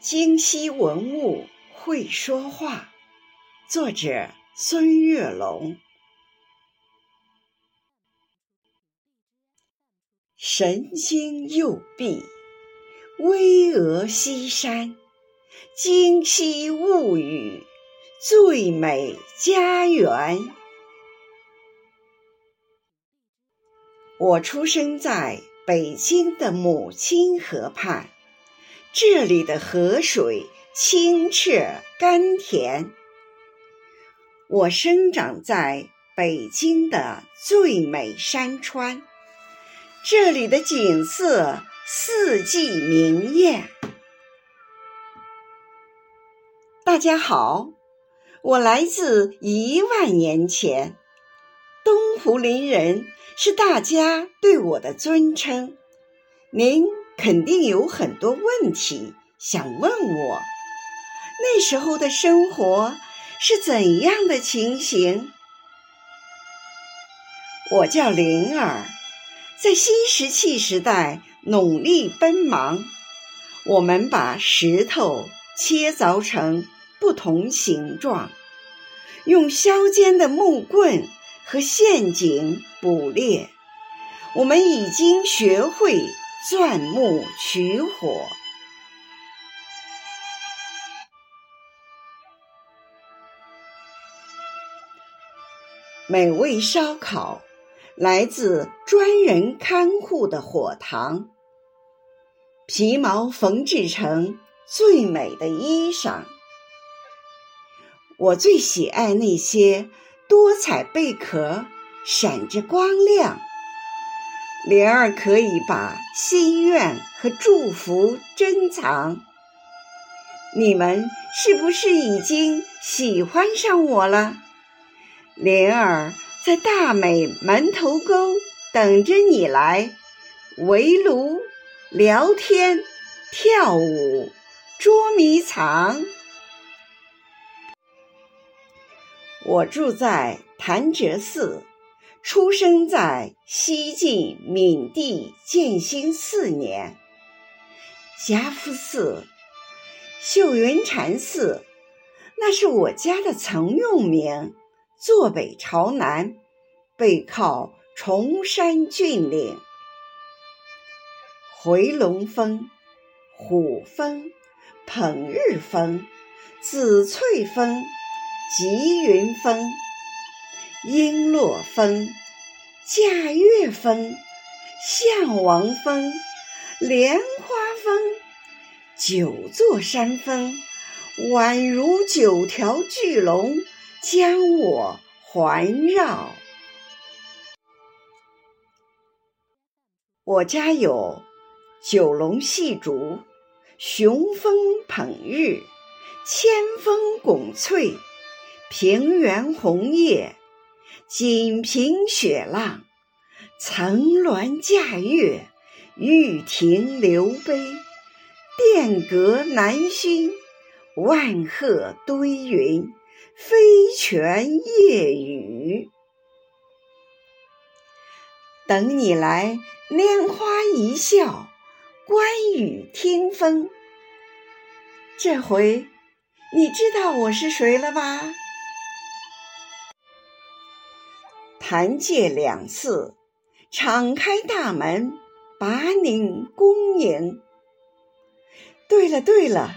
京西文物会说话，作者孙月龙。神经右臂，巍峨西山，京西物语，最美家园。我出生在北京的母亲河畔。这里的河水清澈甘甜。我生长在北京的最美山川，这里的景色四季明艳。大家好，我来自一万年前，东湖林人是大家对我的尊称。您。肯定有很多问题想问我，那时候的生活是怎样的情形？我叫灵儿，在新石器时代努力奔忙，我们把石头切凿成不同形状，用削尖的木棍和陷阱捕猎，我们已经学会。钻木取火，美味烧烤来自专人看护的火塘，皮毛缝制成最美的衣裳。我最喜爱那些多彩贝壳，闪着光亮。莲儿可以把心愿和祝福珍藏。你们是不是已经喜欢上我了？莲儿在大美门头沟等着你来围炉、聊天、跳舞、捉迷藏。我住在潭柘寺。出生在西晋闵帝建兴四年，家福寺、秀云禅寺，那是我家的曾用名。坐北朝南，背靠崇山峻岭，回龙峰、虎峰、捧日峰、紫翠峰、吉云峰。璎珞峰、驾月峰、象王峰、莲花峰，九座山峰宛如九条巨龙将我环绕。我家有九龙戏竹、雄峰捧日、千峰拱翠、平原红叶。锦屏雪浪，层峦架月，玉亭流杯，殿阁南熏，万壑堆云，飞泉夜雨。等你来拈花一笑，观雨听风。这回你知道我是谁了吧？谈界两寺，敞开大门，把您恭迎。对了对了，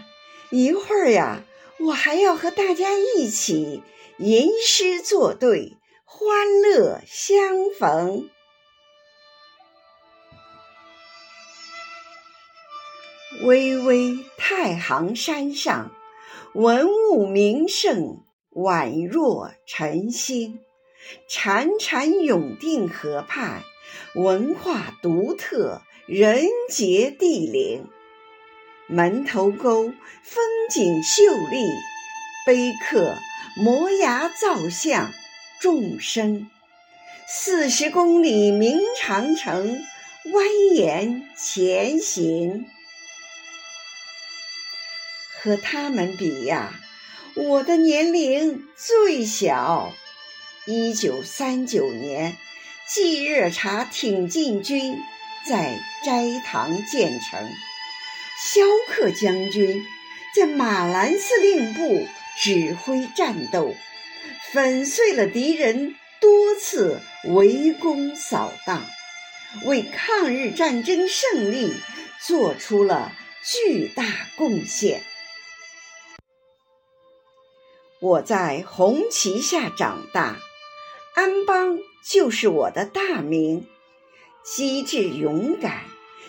一会儿呀，我还要和大家一起吟诗作对，欢乐相逢。巍巍太行山上，文物名胜宛若晨星。潺潺永定河畔，文化独特，人杰地灵。门头沟风景秀丽，碑刻摩崖造像，众生。四十公里明长城蜿蜒前行。和他们比呀，我的年龄最小。一九三九年，冀热察挺进军在斋堂建成，萧克将军在马兰司令部指挥战斗，粉碎了敌人多次围攻扫荡，为抗日战争胜利做出了巨大贡献。我在红旗下长大，安邦就是我的大名。机智勇敢、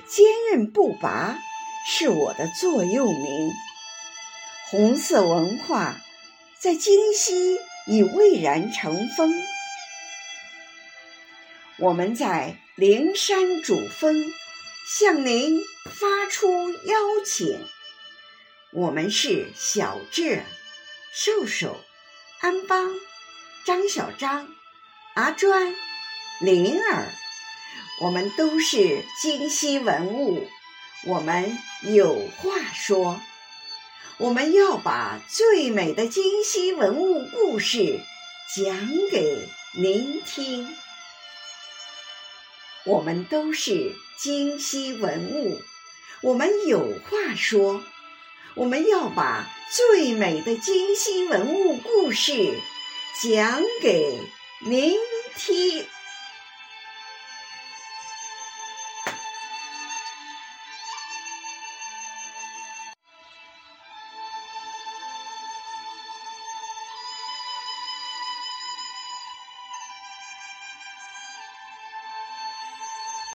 坚韧不拔是我的座右铭。红色文化在京西已蔚然成风。我们在灵山主峰向您发出邀请。我们是小智。瘦瘦、安邦、张小张、阿专、灵儿，我们都是京西文物，我们有话说。我们要把最美的京西文物故事讲给您听。我们都是京西文物，我们有话说。我们要把最美的京西文物故事讲给您听。